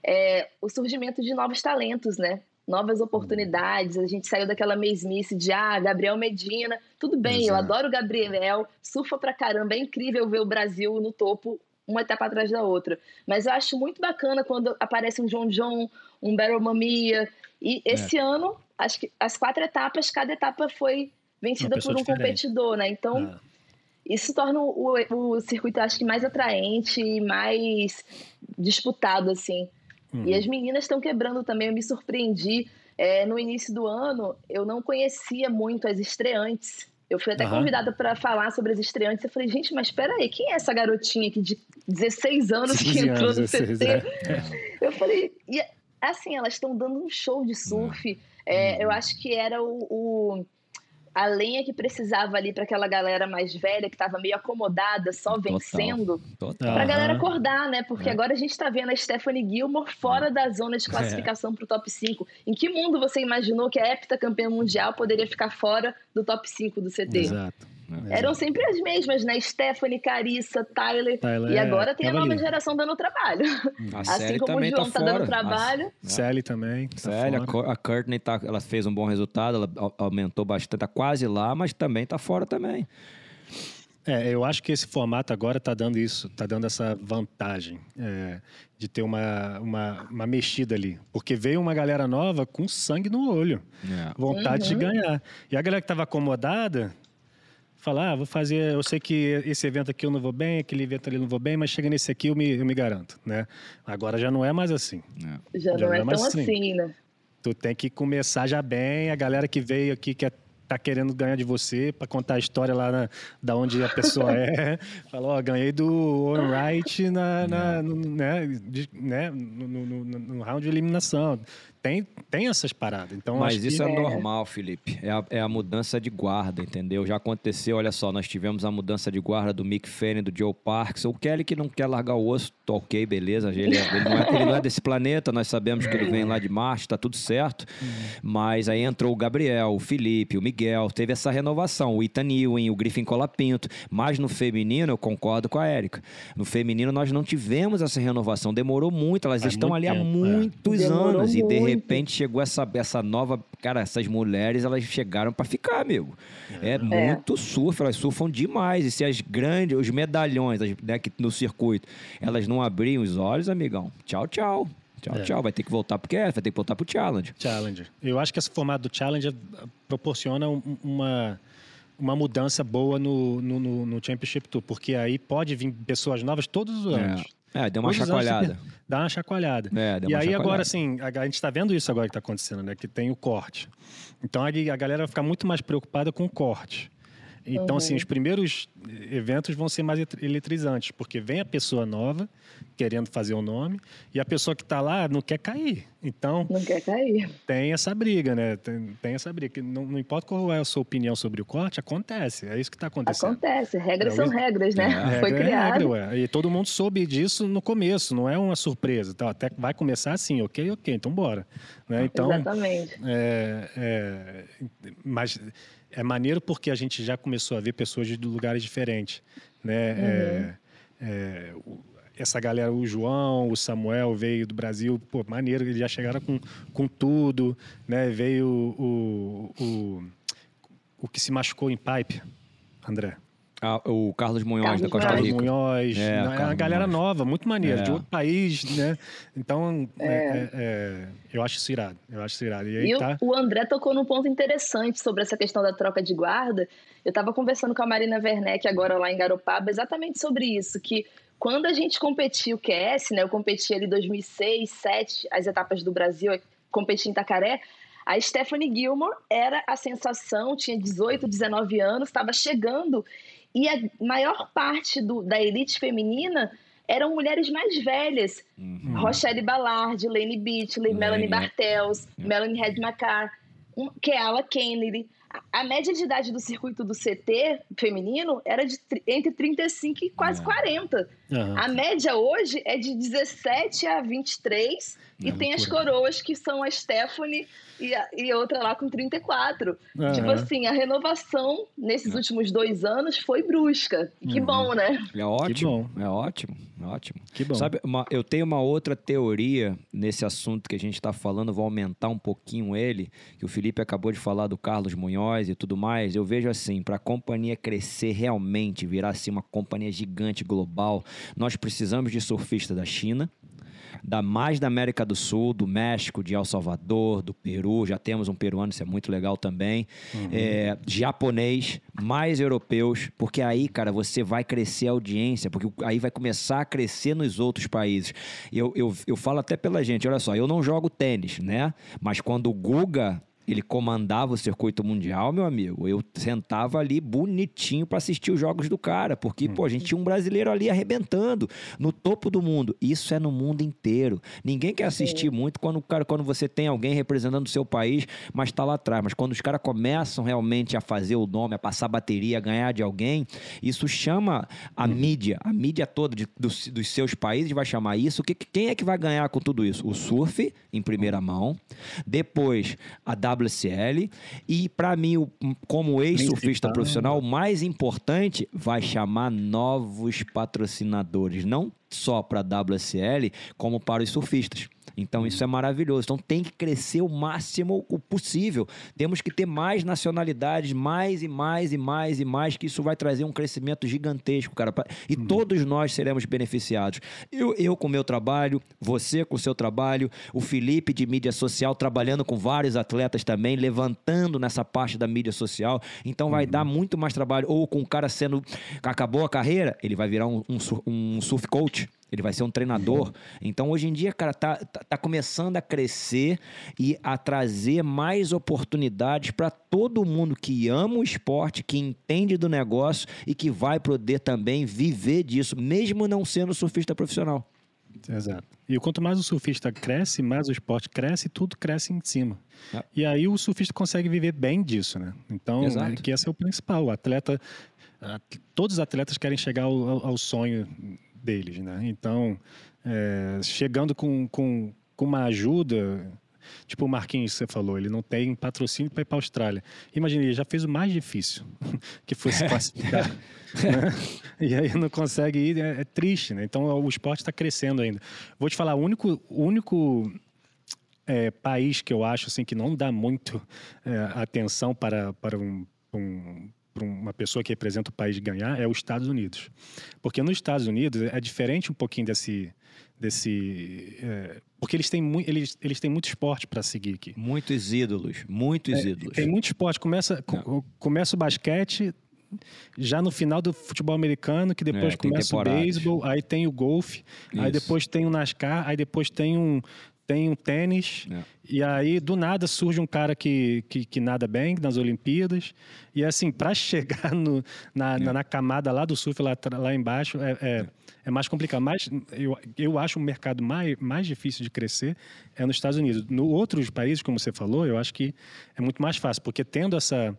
é, o surgimento de novos talentos, né? novas oportunidades. A gente saiu daquela mesmice de ah, Gabriel Medina, tudo bem, Exato. eu adoro o Gabriel, surfa pra caramba, é incrível ver o Brasil no topo uma etapa atrás da outra. Mas eu acho muito bacana quando aparece um John John, um Barrel Mamia. E é. esse é. ano, acho que as quatro etapas, cada etapa foi vencida por um diferente. competidor, né? Então, é. isso torna o, o circuito, acho que, mais atraente e mais disputado, assim. Uhum. E as meninas estão quebrando também. Eu me surpreendi. É, no início do ano, eu não conhecia muito as estreantes. Eu fui até uhum. convidada para falar sobre as estreantes. Eu falei, gente, mas espera aí, quem é essa garotinha aqui de 16 anos que entrou anos, no CT? É. Eu falei, e assim, elas estão dando um show de surf. É, eu acho que era o, o a lenha que precisava ali para aquela galera mais velha que estava meio acomodada, só Total. vencendo, para a galera acordar, né? Porque é. agora a gente está vendo a Stephanie Gilmore fora é. da zona de classificação é. para o top 5. Em que mundo você imaginou que a heptacampeã mundial poderia ficar fora do top 5 do CT? Exato. É. Eram sempre as mesmas, né? Stephanie, Carissa, Tyler. Tyler e agora tem a nova ali. geração dando trabalho. A [laughs] assim como o João tá, tá dando trabalho. A Sally também. Tá Sally, a, a Courtney tá, ela fez um bom resultado, ela aumentou bastante, tá quase lá, mas também tá fora também. É, eu acho que esse formato agora está dando isso, está dando essa vantagem é, de ter uma, uma, uma, mexida ali. Porque veio uma galera nova com sangue no olho, é. vontade uhum. de ganhar. E a galera que estava acomodada falar, ah, vou fazer, eu sei que esse evento aqui eu não vou bem, aquele evento ali eu não vou bem, mas chega nesse aqui eu me, eu me garanto, né? Agora já não é mais assim. É. Já, já, não, é, é tão assim. assim, né? Tu tem que começar já bem, a galera que veio aqui que é tá querendo ganhar de você para contar a história lá na, da onde a pessoa é. [laughs] Falou, ó, ganhei do Owen Wright na, na no, né, de, né, no, no, no, round de eliminação tem, tem essas paradas. Então, Mas isso é, é, normal, Felipe. É a, é a, mudança de guarda, entendeu? Já aconteceu, olha só, nós tivemos a mudança de guarda do Mick Fanning, do Joe Parks. O Kelly que não quer largar o osso, tá ok, beleza. Ele, é, ele, não é, ele, não é, desse planeta, nós sabemos que ele vem lá de Marte, tá tudo certo. Mas aí entrou o Gabriel, o Felipe, o Miguel, teve essa renovação. O Ethan Ewing, o Griffin Colapinto. Mas no feminino, eu concordo com a Érica. No feminino, nós não tivemos essa renovação. Demorou muito, elas estão muito ali tempo, há muitos anos. Muito. E de repente chegou essa, essa nova. Cara, essas mulheres, elas chegaram para ficar, amigo. É, é, muito surf, elas surfam demais. E se as grandes, os medalhões né, que no circuito, elas não abriam os olhos, amigão, tchau, tchau. Tchau, é. tchau. Vai ter que voltar pro vai ter que voltar pro Challenge. Challenge. Eu acho que esse formato do Challenge proporciona uma, uma mudança boa no, no, no, Championship Tour, porque aí pode vir pessoas novas todos os é. anos. É. É, deu uma chacoalhada. [laughs] Dá uma chacoalhada. É, deu e uma aí chacoalhada. agora, assim, a, a gente está vendo isso agora que está acontecendo, né? Que tem o corte. Então a, a galera vai ficar muito mais preocupada com o corte. Então, assim, uhum. assim, os primeiros eventos vão ser mais eletrizantes, porque vem a pessoa nova querendo fazer o nome e a pessoa que está lá não quer cair. Então. Não quer cair. Tem essa briga, né? Tem, tem essa briga. Não, não, importa qual é a sua opinião sobre o corte, acontece. É isso que está acontecendo. Acontece. Regras é, são regras, né? É, Foi regra criado. É regra. E todo mundo soube disso no começo, não é uma surpresa. Então, até vai começar assim, ok, ok, então bora. Né? Então, Exatamente. É, é, mas é maneiro porque a gente já começou a ver pessoas de lugares diferentes, né? Uhum. É, é, essa galera, o João, o Samuel veio do Brasil, pô, maneiro, eles já chegaram com, com tudo, né? Veio o, o, o, o que se machucou em pipe, André. O Carlos Munhoz Carlos da Costa Carlos Rica. Munhoz, é, né? uma galera Munhoz. nova, muito maneira, é. de outro país, né? Então, é. É, é. eu acho isso irado. Eu acho isso irado. E, aí, e tá... o André tocou num ponto interessante sobre essa questão da troca de guarda. Eu estava conversando com a Marina Werneck agora lá em Garopaba exatamente sobre isso, que quando a gente competiu o QS, né? Eu competi ali em 2006, 2007, as etapas do Brasil, competi em Itacaré. A Stephanie Gilmore era a sensação, tinha 18, 19 anos, estava chegando e a maior parte do, da elite feminina eram mulheres mais velhas. Uhum. Rochelle Ballard, Lane Beatley, Melanie Bartels, é. Melanie Redmacar, um, Keala Kennedy. A, a média de idade do circuito do CT feminino era de entre 35 e quase é. 40. Uhum. A média hoje é de 17 a 23 é e tem as coroas que são a Stephanie e, a, e outra lá com 34. Uhum. Tipo assim, a renovação nesses é. últimos dois anos foi brusca. Que uhum. bom, né? É ótimo, é ótimo, é ótimo. Que bom. Sabe, uma, eu tenho uma outra teoria nesse assunto que a gente está falando, vou aumentar um pouquinho ele, que o Felipe acabou de falar do Carlos Munhoz e tudo mais. Eu vejo assim, para a companhia crescer realmente, virar assim uma companhia gigante global, nós precisamos de surfistas da China, da mais da América do Sul, do México, de El Salvador, do Peru. Já temos um peruano, isso é muito legal também. Uhum. É, japonês, mais europeus, porque aí, cara, você vai crescer a audiência, porque aí vai começar a crescer nos outros países. Eu, eu, eu falo até pela gente, olha só, eu não jogo tênis, né? Mas quando o Guga ele comandava o circuito mundial, meu amigo. Eu sentava ali bonitinho para assistir os jogos do cara, porque, pô, a gente tinha um brasileiro ali arrebentando no topo do mundo. Isso é no mundo inteiro. Ninguém quer assistir Sim. muito quando, cara, quando você tem alguém representando o seu país, mas está lá atrás. Mas quando os caras começam realmente a fazer o nome, a passar bateria, a ganhar de alguém, isso chama a hum. mídia, a mídia toda de, dos, dos, seus países vai chamar isso. Que, quem é que vai ganhar com tudo isso? O surf, em primeira mão. Depois, a WCL. E, para mim, como ex-surfista profissional, o mais importante vai chamar novos patrocinadores. Não só para a WSL, como para os surfistas. Então isso é maravilhoso. Então tem que crescer o máximo o possível. Temos que ter mais nacionalidades, mais e mais e mais e mais, que isso vai trazer um crescimento gigantesco, cara. E uhum. todos nós seremos beneficiados. Eu, eu com o meu trabalho, você com o seu trabalho, o Felipe de mídia social trabalhando com vários atletas também, levantando nessa parte da mídia social. Então vai uhum. dar muito mais trabalho. Ou com o cara sendo. acabou a carreira, ele vai virar um, um, um surf coach ele vai ser um treinador. Então, hoje em dia, cara, tá, tá, tá começando a crescer e a trazer mais oportunidades para todo mundo que ama o esporte, que entende do negócio e que vai poder também viver disso, mesmo não sendo surfista profissional. Exato. E quanto mais o surfista cresce, mais o esporte cresce, tudo cresce em cima. É. E aí o surfista consegue viver bem disso, né? Então, é, que esse é o principal. O atleta, todos os atletas querem chegar ao, ao sonho deles, né? Então, é, chegando com, com, com uma ajuda, tipo o Marquinhos você falou, ele não tem patrocínio para ir para a Austrália. Imagina, ele já fez o mais difícil, [laughs] que fosse classificar. né? [laughs] E aí não consegue ir, é, é triste, né? Então o esporte está crescendo ainda. Vou te falar, o único, o único é, país que eu acho assim que não dá muito é, atenção para, para um, um para uma pessoa que representa o país ganhar é os Estados Unidos. Porque nos Estados Unidos é diferente um pouquinho desse. desse é, porque eles têm, mu eles, eles têm muito esporte para seguir aqui. Muitos ídolos, muitos é, ídolos. Tem muito esporte. Começa, começa o basquete, já no final do futebol americano, que depois é, começa o beisebol, aí tem o golfe, aí depois tem o NASCAR, aí depois tem um, tem um tênis, é. e aí do nada surge um cara que, que, que nada bem nas Olimpíadas. E assim, para [laughs] chegar no, na, é. na, na, camada lá do surf, lá, lá embaixo, é, é, é, mais complicado. Mas eu, eu acho o mercado mais, mais difícil de crescer é nos Estados Unidos. No outros países, como você falou, eu acho que é muito mais fácil, porque tendo essa,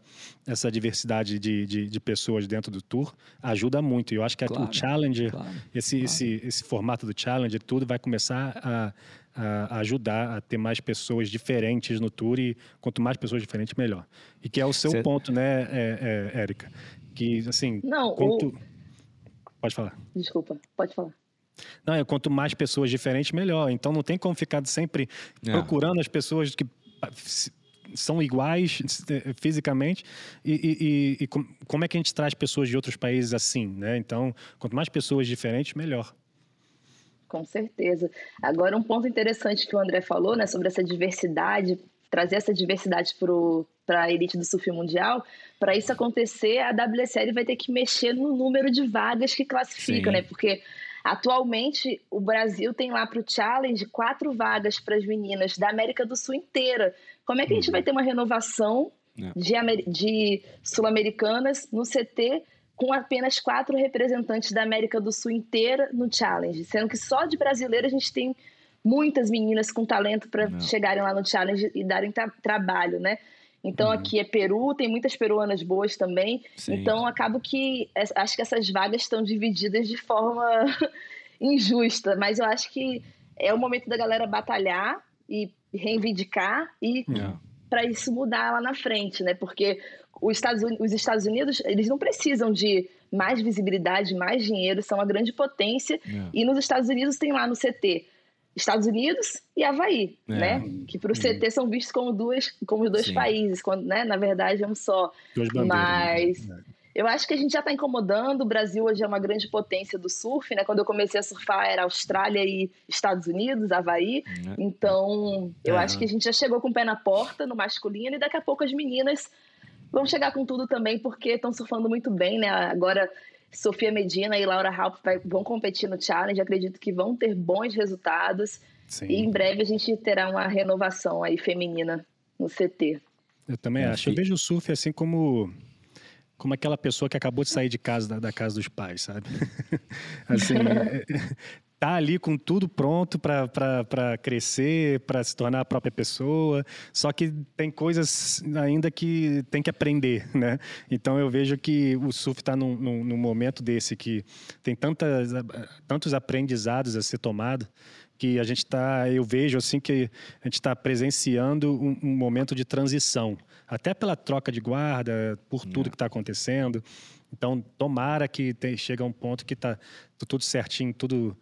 essa diversidade de, de, de pessoas dentro do tour, ajuda muito. E eu acho que claro, o Challenger, claro, esse, claro. Esse, esse formato do Challenger, tudo vai começar a a, ajudar a ter mais pessoas diferentes no tour e quanto mais pessoas diferentes, melhor. E que é o seu Cê... ponto, né, é, é, Érica? Que, assim... Não, quanto... o... Pode falar. Desculpa, pode falar. Não, é quanto mais pessoas diferentes, melhor. Então não tem como ficar sempre é. procurando as pessoas que são iguais eh, fisicamente e, e, e, como é que a gente traz pessoas de outros países assim, né? Então, quanto mais pessoas diferentes, melhor. Com certeza. Agora, um ponto interessante que o André falou, né, sobre essa diversidade, trazer essa diversidade para a elite do surf mundial, para isso acontecer, a WSL vai ter que mexer no número de vagas que classifica, Sim. né? Porque atualmente o Brasil tem lá para o Challenge quatro vagas para as meninas da América do Sul inteira. Como é que a gente uhum. vai ter uma renovação é. de, de sul-americanas no CT com apenas quatro representantes da América do Sul inteira no Challenge, sendo que só de brasileiro a gente tem muitas meninas com talento para chegarem lá no Challenge e darem tra trabalho, né? Então uhum. aqui é Peru, tem muitas peruanas boas também. Sim. Então acabo que acho que essas vagas estão divididas de forma [laughs] injusta, mas eu acho que é o momento da galera batalhar e reivindicar e yeah. É. para isso mudar lá na frente, né? Porque os Estados, os Estados Unidos, eles não precisam de mais visibilidade, mais dinheiro, são uma grande potência. É. E nos Estados Unidos tem lá no CT Estados Unidos e Havaí, é. né? Que para o CT uhum. são vistos como, duas, como dois Sim. países, quando, né? Na verdade é um só. Duas Mas né? eu acho que a gente já está incomodando. O Brasil hoje é uma grande potência do surf, né? Quando eu comecei a surfar era Austrália e Estados Unidos, Havaí. É. Então eu é. acho que a gente já chegou com o pé na porta no masculino e daqui a pouco as meninas vão chegar com tudo também, porque estão surfando muito bem, né? Agora, Sofia Medina e Laura Halp vão competir no Challenge, acredito que vão ter bons resultados. Sim. E em breve a gente terá uma renovação aí feminina no CT. Eu também é, acho. Eu vejo o surf assim como como aquela pessoa que acabou de sair de casa da, da casa dos pais, sabe? [laughs] assim, é, [laughs] tá ali com tudo pronto para crescer, para se tornar a própria pessoa, só que tem coisas ainda que tem que aprender, [laughs] né? Então eu vejo que o surf está num, num, num, momento desse que tem tantas, tantos aprendizados a ser tomado que a gente está, eu vejo assim que a gente está presenciando um, um, momento de transição, até pela troca de guarda, por tudo é. que está acontecendo. Então, tomara que te, chegue a um ponto que está tudo certinho, tudo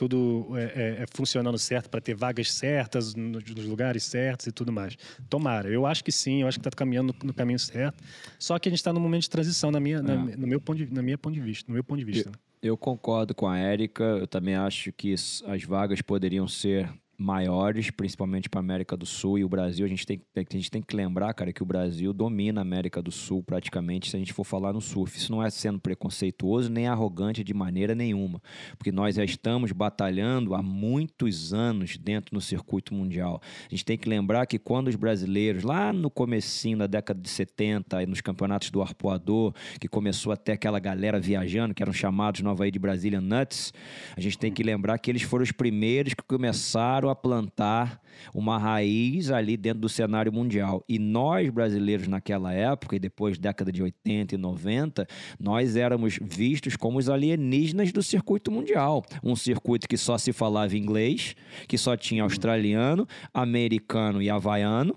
tudo é, é, é funcionando certo para ter vagas certas nos, nos, lugares certos e tudo mais. Tomara. Eu acho que sim, eu acho que está caminhando no, no, caminho certo. Só que a gente está num momento de transição na minha, na, é. no meu ponto de, na minha ponto de vista, no meu ponto de vista. Eu, né? eu concordo com a Érica. Eu também acho que as vagas poderiam ser maiores, principalmente para a América do Sul e o Brasil. A gente, tem, a gente tem que lembrar, cara, que o Brasil domina a América do Sul praticamente se a gente for falar no surf. Isso não é sendo preconceituoso nem arrogante de maneira nenhuma, porque nós já estamos batalhando há muitos anos dentro do circuito mundial. A gente tem que lembrar que quando os brasileiros, lá no comecinho da década de 70, nos campeonatos do arpoador, que começou até aquela galera viajando, que eram chamados Nova Havaí de Brasília Nuts, a gente tem que lembrar que eles foram os primeiros que começaram a plantar uma raiz ali dentro do cenário mundial. E nós, brasileiros, naquela época, e depois década de 80 e 90, nós éramos vistos como os alienígenas do circuito mundial. Um circuito que só se falava inglês, que só tinha australiano, americano e havaiano.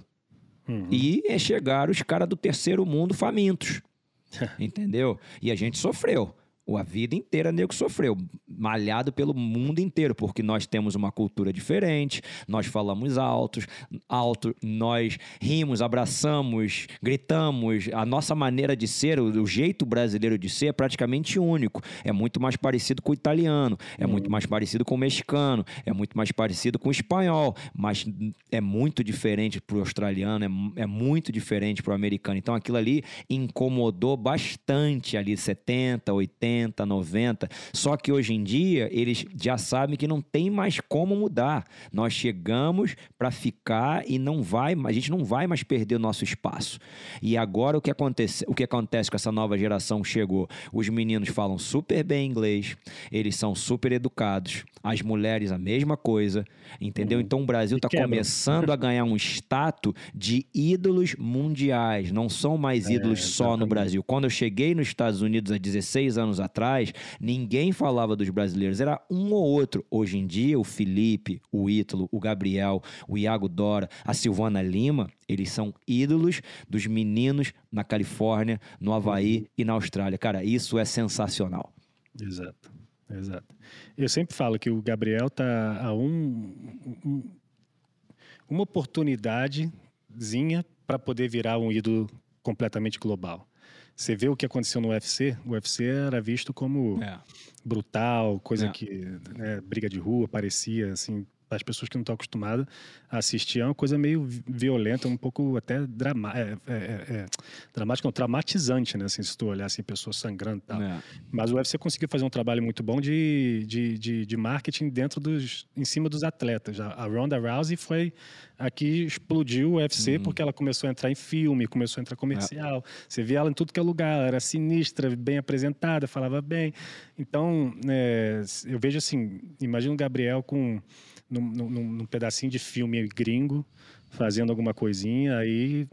Uhum. E chegaram os caras do terceiro mundo famintos. [laughs] entendeu? E a gente sofreu. A vida inteira nego sofreu, malhado pelo mundo inteiro, porque nós temos uma cultura diferente, nós falamos altos, alto, nós rimos, abraçamos, gritamos. A nossa maneira de ser, o, o jeito brasileiro de ser é praticamente único. É muito mais parecido com o italiano, é muito mais parecido com o mexicano, é muito mais parecido com o espanhol, mas é muito diferente para o australiano, é, é muito diferente para o americano. Então aquilo ali incomodou bastante ali 70, 80 80, 90. Só que hoje em dia eles já sabem que não tem mais como mudar. Nós chegamos para ficar e não vai, a gente não vai mais perder o nosso espaço. E agora o que acontece, o que acontece com essa nova geração chegou? Os meninos falam super bem inglês, eles são super educados, as mulheres a mesma coisa, entendeu? Hum. Então o Brasil está começando a ganhar um status de ídolos mundiais, não são mais é, ídolos é, só no Brasil. Quando eu cheguei nos Estados Unidos há 16 anos atrás, ninguém falava dos brasileiros, era um ou outro. Hoje em dia, o Felipe, o Ítalo, o Gabriel, o Iago Dora, a Silvana Lima, eles são ídolos dos meninos na Califórnia, no Havaí e na Austrália. Cara, isso é sensacional. Exato, exato. Eu sempre falo que o Gabriel tá a um, um uma oportunidadezinha para poder virar um ídolo completamente global. Você vê o que aconteceu no UFC, o UFC era visto como é. brutal, coisa é. que, né, briga de rua, parecia assim, as pessoas que não estão acostumadas a assistir, é uma coisa meio violenta, um pouco até drama, é, é, é, é dramática, não, traumatizante, né? Assim, se tu olhar assim, pessoas sangrando e tal. É. Mas o UFC conseguiu fazer um trabalho muito bom de, de, de, de, marketing dentro dos, em cima dos atletas. A Ronda Rousey foi a que explodiu o UFC uhum. porque ela começou a entrar em filme, começou a entrar comercial. Você via ela em tudo que é lugar, ela era sinistra, bem apresentada, falava bem. Então, é, eu vejo assim, imagina o Gabriel com num, num, num pedacinho de filme gringo, fazendo alguma coisinha, aí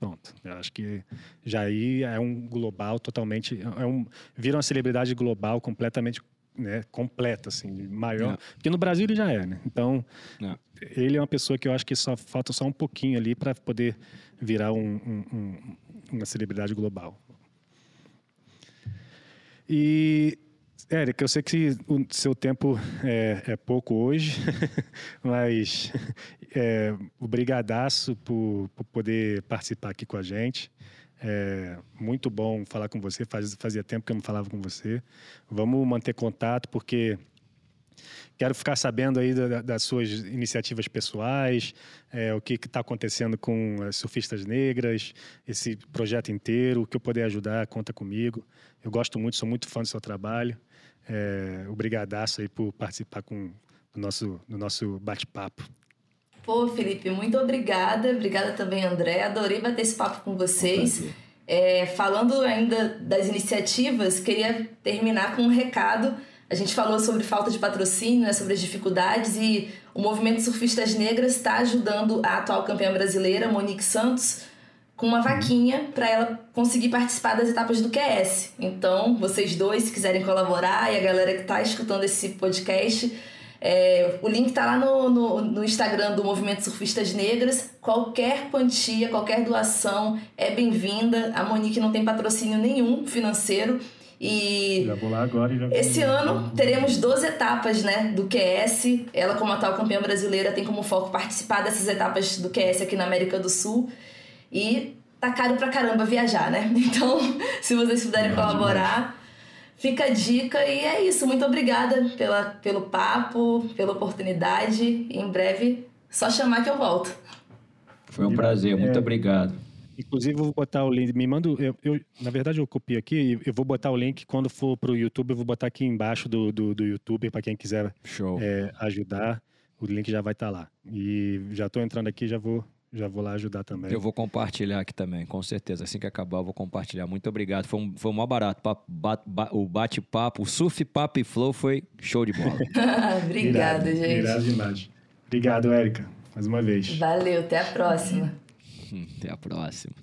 Pronto, eu acho que já aí é um global totalmente, é um, vira uma celebridade global completamente né, completa, assim, maior. É. Porque no Brasil ele já é, né? Então, é. ele é uma pessoa que eu acho que só falta só um pouquinho ali para poder virar um, um, uma celebridade global. E Érica, eu sei que o seu tempo é, é pouco hoje, [laughs] mas é, obrigadaço por, por, poder participar aqui com a gente. É muito bom falar com você, Faz, fazia tempo que eu não falava com você. Vamos manter contato, porque quero ficar sabendo aí da, das suas iniciativas pessoais, é, o que está acontecendo com as surfistas negras, esse projeto inteiro, o que eu puder ajudar, conta comigo. Eu gosto muito, sou muito fã do seu trabalho. É, obrigadaço aí por participar com, do nosso, do nosso bate-papo. Pô, Felipe, muito obrigada. Obrigada também, André. Adorei bater esse papo com vocês. É, falando ainda das iniciativas, queria terminar com um recado. A gente falou sobre falta de patrocínio, né, sobre as dificuldades, e o movimento Surfistas Negras está ajudando a atual campeã brasileira, Monique Santos, com uma vaquinha para ela conseguir participar das etapas do QS. Então, vocês dois, se quiserem colaborar, e a galera que está escutando esse podcast, é, o link está lá no, no, no, Instagram do Movimento Surfistas Negras. Qualquer quantia, qualquer doação é bem-vinda. A Monique não tem patrocínio nenhum financeiro. E já vou lá agora já esse ano teremos 12 etapas né, do QS. Ela, como atual campeã brasileira, tem como foco participar dessas etapas do QS aqui na América do Sul. E tá caro pra caramba viajar, né? [laughs] Então, se vocês puderem colaborar, Fica a dica e é isso. Muito obrigada pela, pelo papo, pela oportunidade. E em breve, só chamar que eu volto. Foi um prazer, muito é, obrigado. Inclusive, eu vou botar o link. Me manda. Eu, eu, na verdade, eu copio aqui. Eu vou botar o link quando for para o YouTube. Eu vou botar aqui embaixo do, do, do YouTube para quem quiser é, ajudar. O link já vai estar tá lá. E já estou entrando aqui, já vou já vou lá ajudar também. Eu vou compartilhar aqui também, com certeza. Assim que acabar, eu vou compartilhar. Muito obrigado. Foi um, foi um maior barato. o bate-papo, o surf, papo e flow foi show de bola. [laughs] Obrigada, gente. Obrigado demais. Obrigado, Érica, mais uma vez. Valeu, até a próxima. até a próxima.